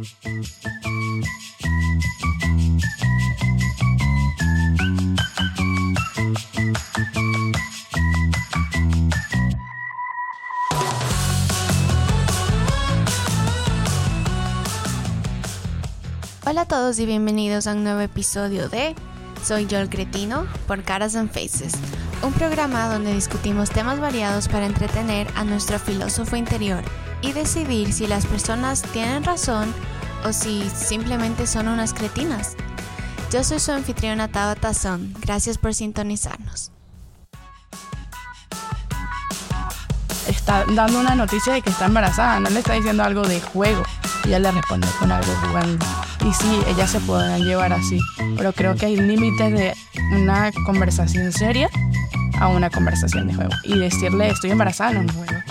Hola a todos y bienvenidos a un nuevo episodio de Soy yo el cretino por Caras and Faces, un programa donde discutimos temas variados para entretener a nuestro filósofo interior y decidir si las personas tienen razón o si simplemente son unas cretinas. Yo soy su anfitriona Tabata Son, gracias por sintonizarnos. Está dando una noticia de que está embarazada, no le está diciendo algo de juego. Ella le responde con algo jugando. Y sí, ellas se pueden llevar así, pero creo que hay límites de una conversación seria a una conversación de juego. Y decirle estoy embarazada no es juego.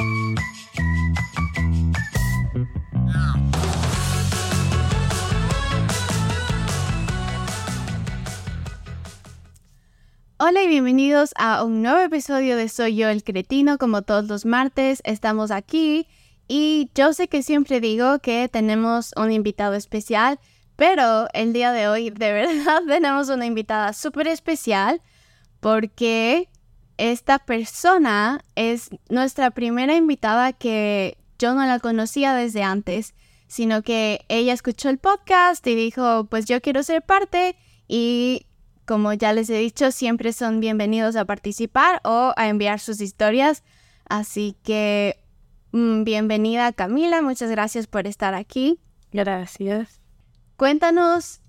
Hola y bienvenidos a un nuevo episodio de Soy yo el cretino. Como todos los martes, estamos aquí y yo sé que siempre digo que tenemos un invitado especial, pero el día de hoy de verdad tenemos una invitada súper especial porque esta persona es nuestra primera invitada que yo no la conocía desde antes, sino que ella escuchó el podcast y dijo, pues yo quiero ser parte y como ya les he dicho, siempre son bienvenidos a participar o a enviar sus historias. Así que mm, bienvenida Camila, muchas gracias por estar aquí. Gracias. Cuéntanos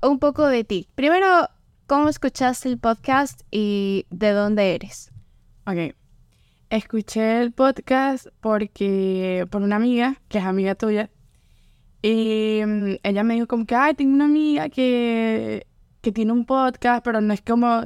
un poco de ti. Primero, ¿cómo escuchaste el podcast y de dónde eres? Ok. Escuché el podcast porque por una amiga, que es amiga tuya, y mm, ella me dijo como que, ay, tengo una amiga que que tiene un podcast, pero no es como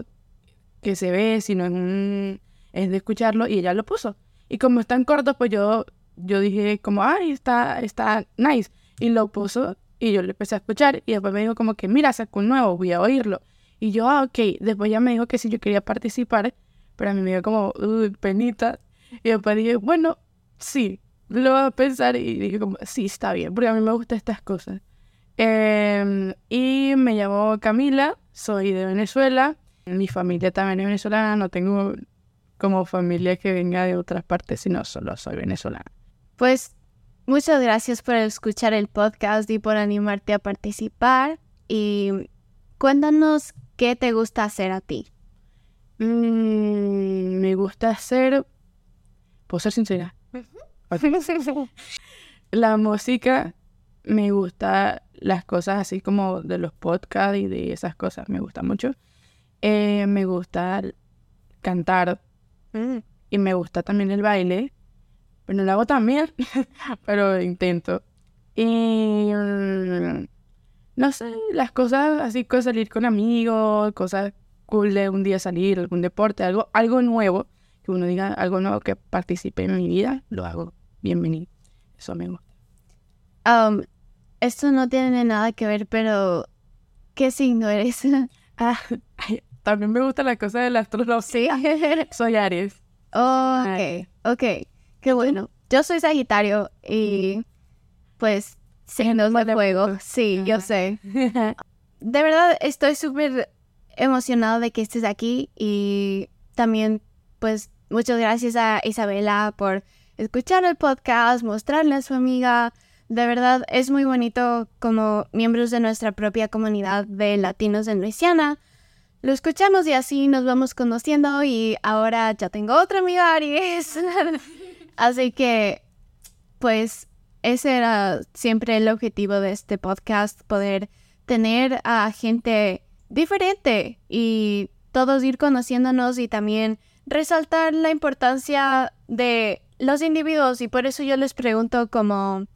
que se ve, sino es, un, es de escucharlo y ella lo puso. Y como están cortos, pues yo, yo dije como, ay, está, está nice. Y lo puso y yo le empecé a escuchar y después me dijo como que, mira, sacó un nuevo, voy a oírlo. Y yo, ah, ok. Después ya me dijo que si yo quería participar, pero a mí me dio como, uy, penita. Y después dije, bueno, sí, lo voy a pensar y dije como, sí, está bien, porque a mí me gustan estas cosas. Em, y me llamo Camila, soy de Venezuela. Mi familia también es venezolana, no tengo como familia que venga de otras partes, sino solo soy venezolana. Pues muchas gracias por escuchar el podcast y por animarte a participar. Y cuéntanos qué te gusta hacer a ti. Mm, me gusta hacer, puedo ser sincera. La música me gusta las cosas así como de los podcasts y de esas cosas, me gusta mucho. Eh, me gusta cantar mm. y me gusta también el baile, pero no lo hago también, pero intento. Y mm, no sé, las cosas así, como salir con amigos, cosas cool de un día salir, algún deporte, algo, algo nuevo, que uno diga algo nuevo que participe en mi vida, lo hago. Bienvenido. Eso me gusta. Um, esto no tiene nada que ver, pero ¿qué signo eres? ah, también me gusta la cosa de la astrología. Sí. soy Aries. Oh, ok, ok. Qué bueno. Yo soy Sagitario y pues signos de fuego. Sí, yo sé. De verdad estoy súper emocionado de que estés aquí y también pues muchas gracias a Isabela por escuchar el podcast, mostrarle a su amiga de verdad es muy bonito como miembros de nuestra propia comunidad de latinos en Luisiana. Lo escuchamos y así nos vamos conociendo y ahora ya tengo otra amiga Aries. así que, pues, ese era siempre el objetivo de este podcast, poder tener a gente diferente y todos ir conociéndonos y también resaltar la importancia de los individuos y por eso yo les pregunto como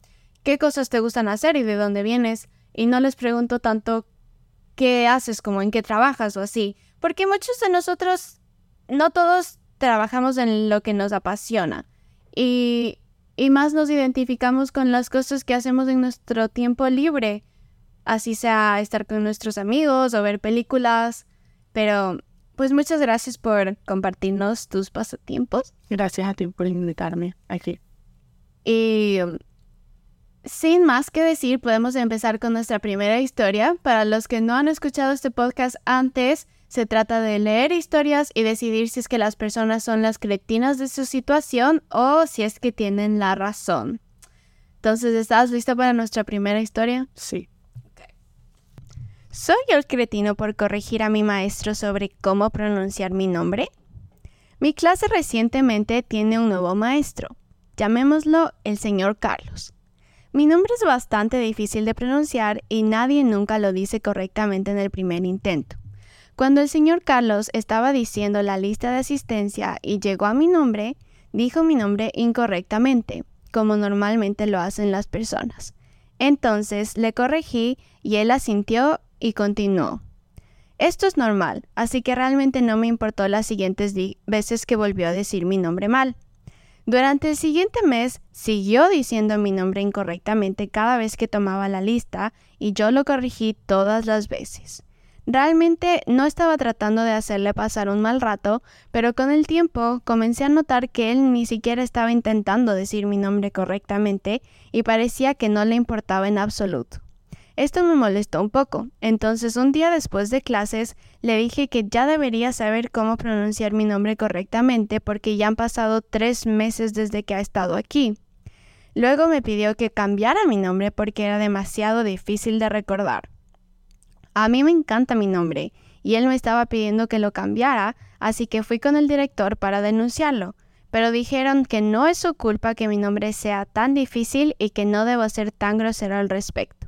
qué cosas te gustan hacer y de dónde vienes. Y no les pregunto tanto qué haces, como en qué trabajas o así. Porque muchos de nosotros, no todos trabajamos en lo que nos apasiona. Y, y más nos identificamos con las cosas que hacemos en nuestro tiempo libre. Así sea estar con nuestros amigos o ver películas. Pero pues muchas gracias por compartirnos tus pasatiempos. Gracias a ti por invitarme aquí. Y sin más que decir, podemos empezar con nuestra primera historia. Para los que no han escuchado este podcast antes, se trata de leer historias y decidir si es que las personas son las cretinas de su situación o si es que tienen la razón. Entonces, ¿estás lista para nuestra primera historia? Sí. ¿Soy yo el cretino por corregir a mi maestro sobre cómo pronunciar mi nombre? Mi clase recientemente tiene un nuevo maestro. Llamémoslo el señor Carlos. Mi nombre es bastante difícil de pronunciar y nadie nunca lo dice correctamente en el primer intento. Cuando el señor Carlos estaba diciendo la lista de asistencia y llegó a mi nombre, dijo mi nombre incorrectamente, como normalmente lo hacen las personas. Entonces le corregí y él asintió y continuó. Esto es normal, así que realmente no me importó las siguientes veces que volvió a decir mi nombre mal. Durante el siguiente mes siguió diciendo mi nombre incorrectamente cada vez que tomaba la lista y yo lo corregí todas las veces. Realmente no estaba tratando de hacerle pasar un mal rato, pero con el tiempo comencé a notar que él ni siquiera estaba intentando decir mi nombre correctamente y parecía que no le importaba en absoluto. Esto me molestó un poco, entonces un día después de clases le dije que ya debería saber cómo pronunciar mi nombre correctamente porque ya han pasado tres meses desde que ha estado aquí. Luego me pidió que cambiara mi nombre porque era demasiado difícil de recordar. A mí me encanta mi nombre y él me estaba pidiendo que lo cambiara, así que fui con el director para denunciarlo, pero dijeron que no es su culpa que mi nombre sea tan difícil y que no debo ser tan grosero al respecto.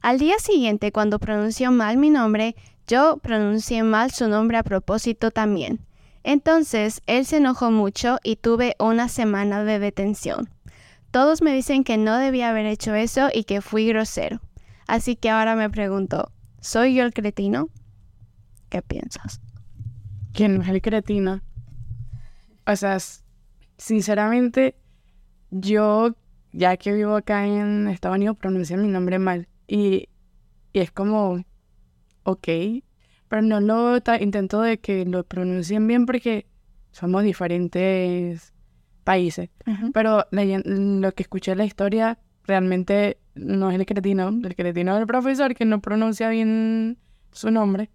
Al día siguiente, cuando pronunció mal mi nombre, yo pronuncié mal su nombre a propósito también. Entonces, él se enojó mucho y tuve una semana de detención. Todos me dicen que no debía haber hecho eso y que fui grosero. Así que ahora me pregunto, ¿Soy yo el cretino? ¿Qué piensas? ¿Quién es el cretino? O sea, sinceramente, yo, ya que vivo acá en Estados Unidos, pronuncié mi nombre mal. Y, y es como, ok, pero no lo intento de que lo pronuncien bien porque somos diferentes países. Pero lo que escuché en la historia realmente no es el cretino, el cretino del profesor que no pronuncia bien su nombre,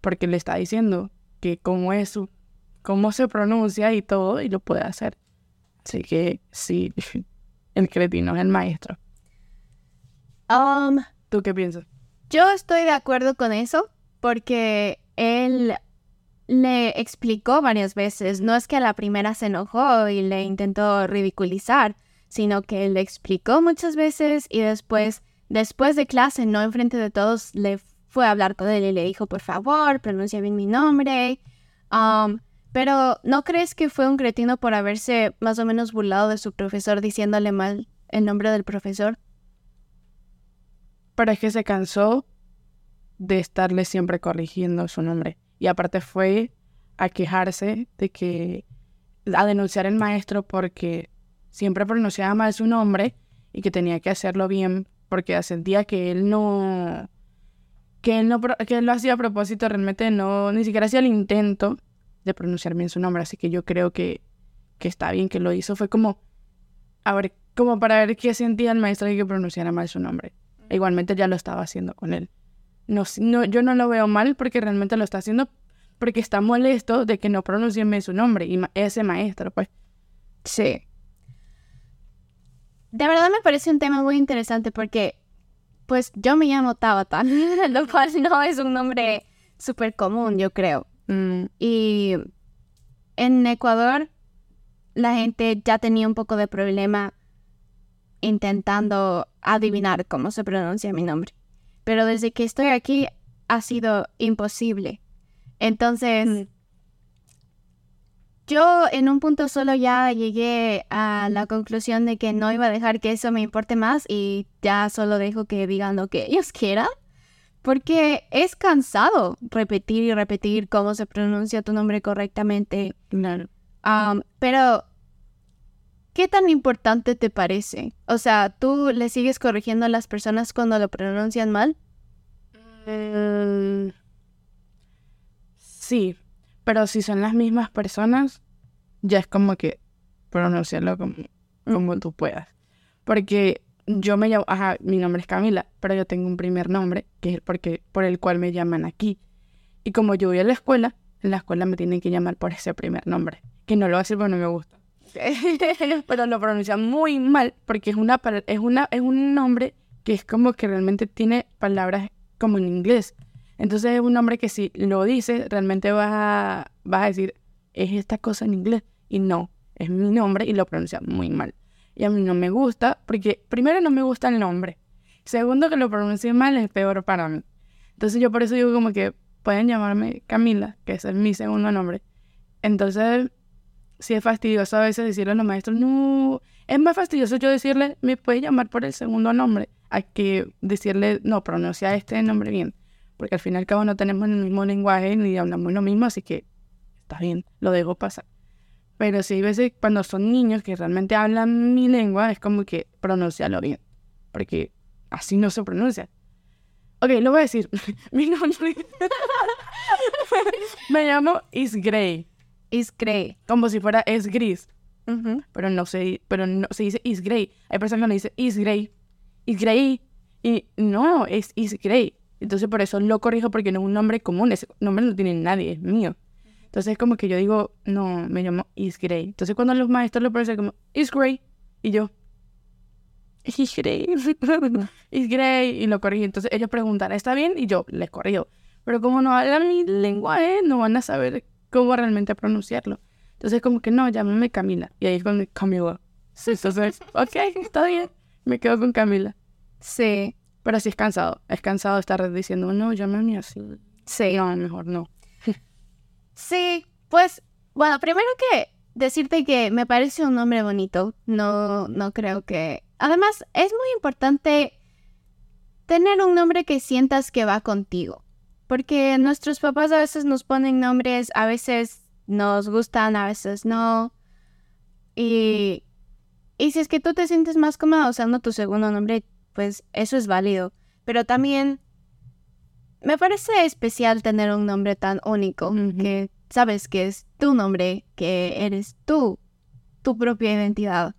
porque le está diciendo que cómo es su, cómo se pronuncia y todo, y lo puede hacer. Así que sí, el cretino es el maestro. Um, ¿Tú qué piensas? Yo estoy de acuerdo con eso, porque él le explicó varias veces, no es que a la primera se enojó y le intentó ridiculizar, sino que le explicó muchas veces y después, después de clase, no enfrente de todos, le fue a hablar con él y le dijo, por favor, pronuncia bien mi nombre. Um, pero ¿no crees que fue un cretino por haberse más o menos burlado de su profesor diciéndole mal el nombre del profesor? Pero es que se cansó de estarle siempre corrigiendo su nombre. Y aparte fue a quejarse de que, a denunciar al maestro porque siempre pronunciaba mal su nombre y que tenía que hacerlo bien porque sentía que él no que él no que él lo hacía a propósito realmente no ni siquiera hacía el intento de pronunciar bien su nombre. Así que yo creo que, que está bien que lo hizo. Fue como a ver como para ver qué sentía el maestro de que pronunciara mal su nombre igualmente ya lo estaba haciendo con él. No, no yo no lo veo mal porque realmente lo está haciendo porque está molesto de que no pronuncien su nombre y ese maestro pues. Sí. De verdad me parece un tema muy interesante porque, pues, yo me llamo Tabata, lo cual no es un nombre súper común, yo creo. Mm, y en Ecuador, la gente ya tenía un poco de problema intentando adivinar cómo se pronuncia mi nombre. Pero desde que estoy aquí ha sido imposible. Entonces, mm yo en un punto solo ya llegué a la conclusión de que no iba a dejar que eso me importe más y ya solo dejo que digan lo que ellos quieran. Porque es cansado repetir y repetir cómo se pronuncia tu nombre correctamente. Claro. pero, ¿qué tan importante te parece? O sea, ¿tú le sigues corrigiendo a las personas cuando lo pronuncian mal? Mm, sí, pero si son las mismas personas, ya es como que pronunciarlo como, como tú puedas. Porque yo me llamo, ajá, mi nombre es Camila, pero yo tengo un primer nombre, que es porque, por el cual me llaman aquí. Y como yo voy a la escuela, en la escuela me tienen que llamar por ese primer nombre, que no lo voy a decir porque no me gusta. pero lo pronuncian muy mal porque es, una, es, una, es un nombre que es como que realmente tiene palabras como en inglés. Entonces es un nombre que si lo dices, realmente vas a, vas a decir, es esta cosa en inglés. Y no, es mi nombre y lo pronuncian muy mal. Y a mí no me gusta, porque primero no me gusta el nombre. Segundo, que lo pronuncie mal es peor para mí. Entonces yo por eso digo como que pueden llamarme Camila, que ese es mi segundo nombre. Entonces, sí es fastidioso a veces decirle a los maestros, no, es más fastidioso yo decirle, me puede llamar por el segundo nombre, a que decirle, no, pronuncia este nombre bien. Porque al fin y al cabo no tenemos el mismo lenguaje ni hablamos lo mismo, así que está bien, lo dejo pasar. Pero sí hay veces cuando son niños que realmente hablan mi lengua, es como que pronuncialo bien. Porque así no se pronuncia. Ok, lo voy a decir. mi nombre. Me llamo Is Grey. Is Grey. Como si fuera es gris. Pero no se, pero no se dice Is Grey. Hay personas que le dicen Is Grey. Is Grey. Y no, es Is Grey. Entonces por eso lo corrijo porque no es un nombre común. Ese nombre no tiene nadie, es mío. Entonces es como que yo digo, no, me llamo Is Grey. Entonces cuando los maestros lo pronuncian como Is Grey. Y yo, Is Grey. Is Grey. Y lo corrijo. Entonces ellos preguntan, ¿está bien? Y yo les corrijo. Pero como no hablan mi lenguaje, no van a saber cómo realmente pronunciarlo. Entonces como que no, llámame Camila. Y ahí es cuando Camila. Sí, entonces, ok, está bien. Me quedo con Camila. Sí, Pero sí es cansado. Es cansado estar diciendo, no, llámame así. sí. No, mejor no. Sí, pues, bueno, primero que decirte que me parece un nombre bonito. No, no creo que. Además, es muy importante tener un nombre que sientas que va contigo. Porque nuestros papás a veces nos ponen nombres, a veces nos gustan, a veces no. Y, y si es que tú te sientes más cómoda usando tu segundo nombre, pues eso es válido. Pero también me parece especial tener un nombre tan único, que sabes que es tu nombre, que eres tú, tu propia identidad.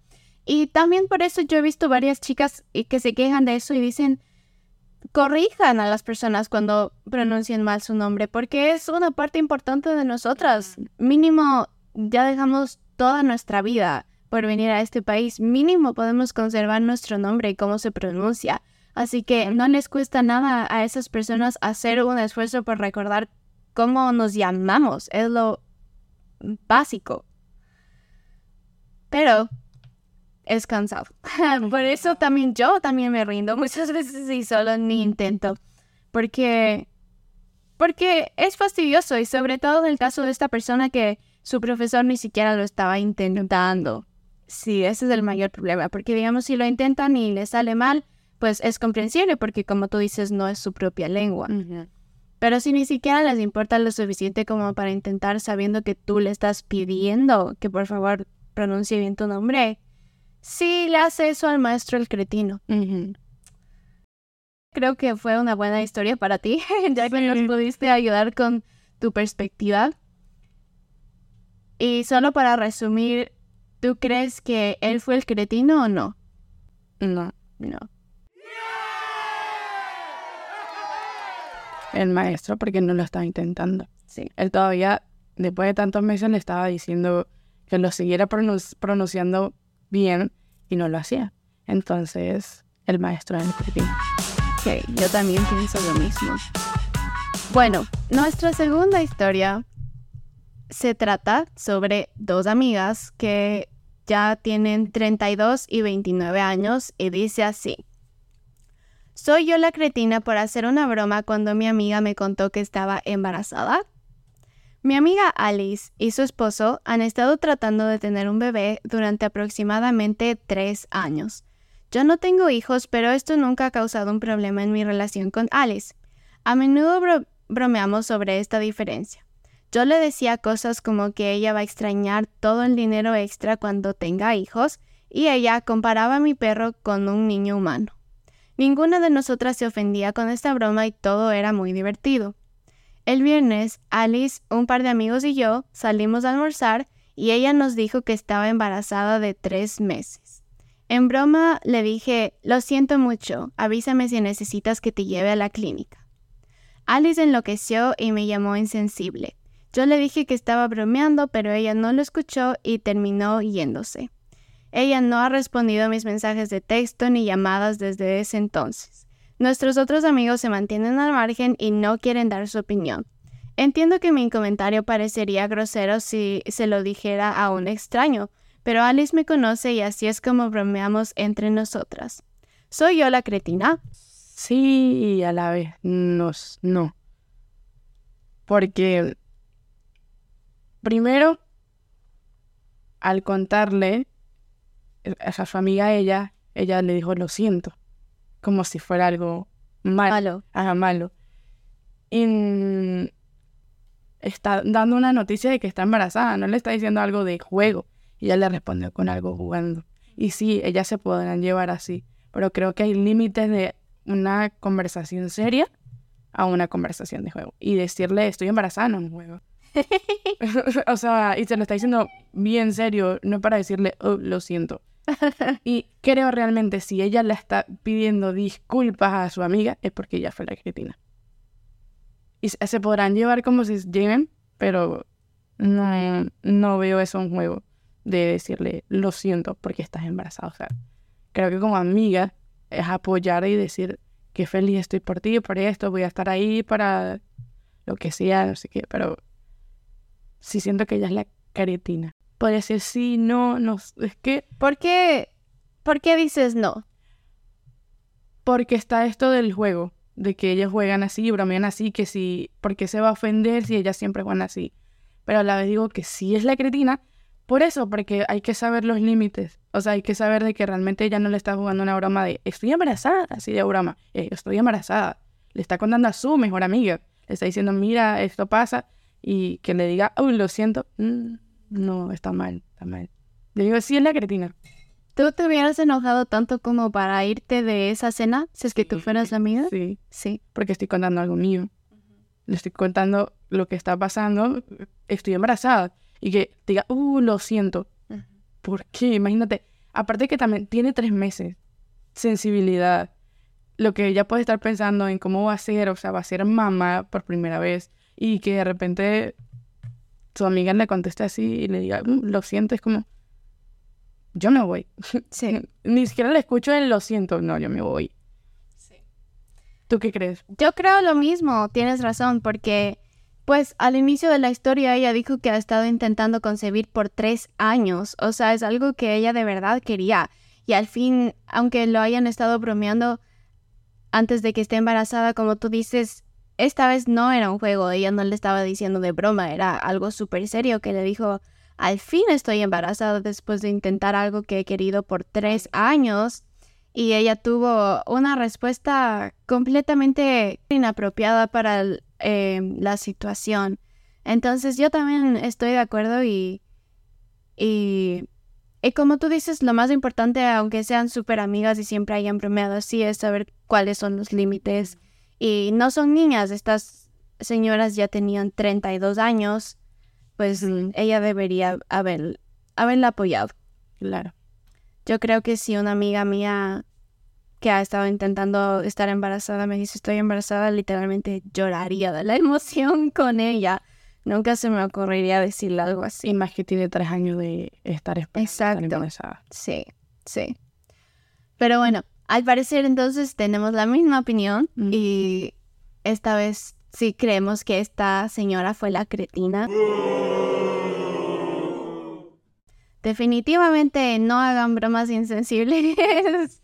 Y también por eso yo he visto varias chicas que se quejan de eso y dicen, corrijan a las personas cuando pronuncien mal su nombre, porque es una parte importante de nosotras. Mínimo, ya dejamos toda nuestra vida por venir a este país, mínimo podemos conservar nuestro nombre y cómo se pronuncia. Así que no les cuesta nada a esas personas hacer un esfuerzo por recordar cómo nos llamamos. Es lo básico. Pero es cansado. por eso también yo también me rindo muchas veces y solo ni intento. Porque porque es fastidioso y sobre todo en el caso de esta persona que su profesor ni siquiera lo estaba intentando. Sí, ese es el mayor problema, porque digamos si lo intentan y le sale mal, pues es comprensible porque como tú dices no es su propia lengua. Pero si ni siquiera les importa lo suficiente como para intentar sabiendo que tú le estás pidiendo que por favor pronuncie bien tu nombre, sí le hace eso al maestro el cretino. Creo que fue una buena historia para ti, ya que nos pudiste ayudar con tu perspectiva. Y solo para resumir, ¿tú crees que él fue el cretino o no? No, No. el maestro porque no lo estaba intentando. Sí. Él todavía, después de tantos meses, le estaba diciendo que lo siguiera pronun- pronunciando bien y no lo hacía. Entonces, el maestro era el. Ok, yo también pienso lo mismo. Bueno, nuestra segunda historia se trata sobre dos amigas que ya tienen 32 y 29 años y dice así. Soy yo la cretina por hacer una broma cuando mi amiga me contó que estaba embarazada. Mi amiga Alice y su esposo han estado tratando de tener un bebé durante aproximadamente tres años. Yo no tengo hijos, pero esto nunca ha causado un problema en mi relación con Alice. A menudo bro- bromeamos sobre esta diferencia. Yo le decía cosas como que ella va a extrañar todo el dinero extra cuando tenga hijos y ella comparaba a mi perro con un niño humano. Ninguna de nosotras se ofendía con esta broma y todo era muy divertido. El viernes, Alice, un par de amigos y yo salimos a almorzar y ella nos dijo que estaba embarazada de tres meses. En broma le dije, lo siento mucho, avísame si necesitas que te lleve a la clínica. Alice enloqueció y me llamó insensible. Yo le dije que estaba bromeando, pero ella no lo escuchó y terminó yéndose. Ella no ha respondido a mis mensajes de texto ni llamadas desde ese entonces. Nuestros otros amigos se mantienen al margen y no quieren dar su opinión. Entiendo que mi comentario parecería grosero si se lo dijera a un extraño, pero Alice me conoce y así es como bromeamos entre nosotras. ¿Soy yo la cretina? Sí, a la vez no. no. Porque primero, al contarle a su amiga ella, ella le dijo lo siento, como si fuera algo malo. Malo. malo. Y está dando una noticia de que está embarazada, no le está diciendo algo de juego. Y ella le respondió con algo jugando. Y sí, ellas se podrán llevar así, pero creo que hay límites de una conversación seria a una conversación de juego. Y decirle estoy embarazada no es un juego. o sea, y se lo está diciendo bien serio, no para decirle oh, lo siento. y creo realmente si ella le está pidiendo disculpas a su amiga es porque ella fue la cretina. Y se podrán llevar como si lleguen, pero no, no veo eso en juego de decirle lo siento porque estás embarazada. O sea, creo que como amiga es apoyar y decir que feliz estoy por ti, por esto, voy a estar ahí para lo que sea, no sé qué, pero sí siento que ella es la caretina. Podría decir sí, no, no, es que... ¿Por qué, ¿Por qué dices no? Porque está esto del juego, de que ellas juegan así, bromean así, que si, ¿por qué se va a ofender si ellas siempre juegan así? Pero a la vez digo que sí es la cretina, por eso, porque hay que saber los límites. O sea, hay que saber de que realmente ella no le está jugando una broma de estoy embarazada, así de broma. Eh, estoy embarazada. Le está contando a su mejor amiga. Le está diciendo, mira, esto pasa. Y que le diga, uy, lo siento. Mm, no, está mal, está mal. Le digo, sí, es la cretina. ¿Tú te hubieras enojado tanto como para irte de esa cena si es que tú fueras la amiga? Sí. Sí. Porque estoy contando algo mío. Le estoy contando lo que está pasando. Estoy embarazada y que diga, uh, lo siento. ¿Por qué? Imagínate. Aparte que también tiene tres meses. Sensibilidad. Lo que ella puede estar pensando en cómo va a ser, o sea, va a ser mamá por primera vez. Y que de repente su amiga le conteste así y le diga, uh, lo siento, es como, yo me voy. Sí. Ni siquiera le escucho el lo siento, no, yo me voy. Sí. ¿Tú qué crees? Yo creo lo mismo, tienes razón, porque pues al inicio de la historia ella dijo que ha estado intentando concebir por tres años, o sea, es algo que ella de verdad quería. Y al fin, aunque lo hayan estado bromeando antes de que esté embarazada, como tú dices, esta vez no era un juego, ella no le estaba diciendo de broma, era algo súper serio que le dijo, al fin estoy embarazada después de intentar algo que he querido por tres años. Y ella tuvo una respuesta completamente inapropiada para el, Em, la situación. Entonces yo también estoy de acuerdo y, y, y como tú dices, lo más importante, aunque sean súper amigas y siempre hayan bromeado así, es saber cuáles son los límites. Y no son niñas, estas señoras ya tenían 32 años, pues ella debería haber, haberla apoyado. Claro. Yo creo que si una amiga mía que ha estado intentando estar embarazada me dice estoy embarazada, literalmente lloraría de la emoción con ella. Nunca se me ocurriría decirle algo así. Y más que tiene tres años de estar, Exacto. embarazada. Sí, sí. Pero bueno, al parecer entonces tenemos la misma opinión y esta vez sí creemos que esta señora fue la cretina. Definitivamente no hagan bromas insensibles.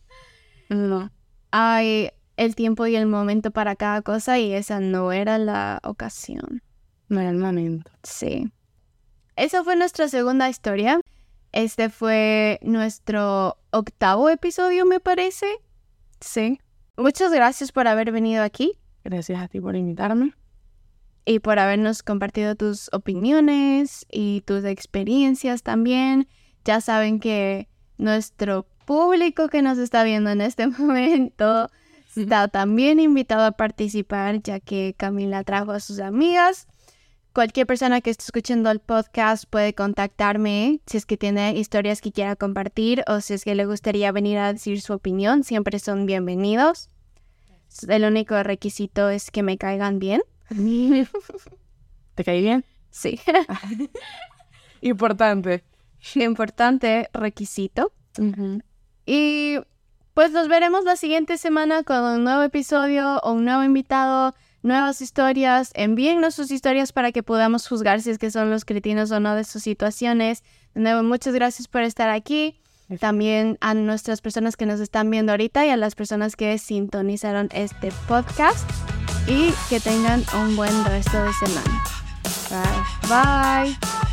No. Hay el tiempo y el momento para cada cosa y esa no era la ocasión. No era el momento. Sí. Esa fue nuestra segunda historia. Este fue nuestro octavo episodio, me parece. Sí. Muchas gracias por haber venido aquí. Gracias a ti por invitarme. Y por habernos compartido tus opiniones y tus experiencias también. Ya saben que nuestro público que nos está viendo en este momento está también invitado a participar, ya que Camila trajo a sus amigas. Cualquier persona que esté escuchando el podcast puede contactarme si es que tiene historias que quiera compartir o si es que le gustaría venir a decir su opinión. Siempre son bienvenidos. El único requisito es que me caigan bien. ¿Te caí bien? Sí. Importante. Importante requisito. Y pues nos veremos la siguiente semana con un nuevo episodio o un nuevo invitado, nuevas historias. Envíennos sus historias para que podamos juzgar si es que son los cretinos o no de sus situaciones. De nuevo, muchas gracias por estar aquí. También a nuestras personas que nos están viendo ahorita y a las personas que sintonizaron este podcast. Y que tengan un buen resto de semana. Bye. Bye.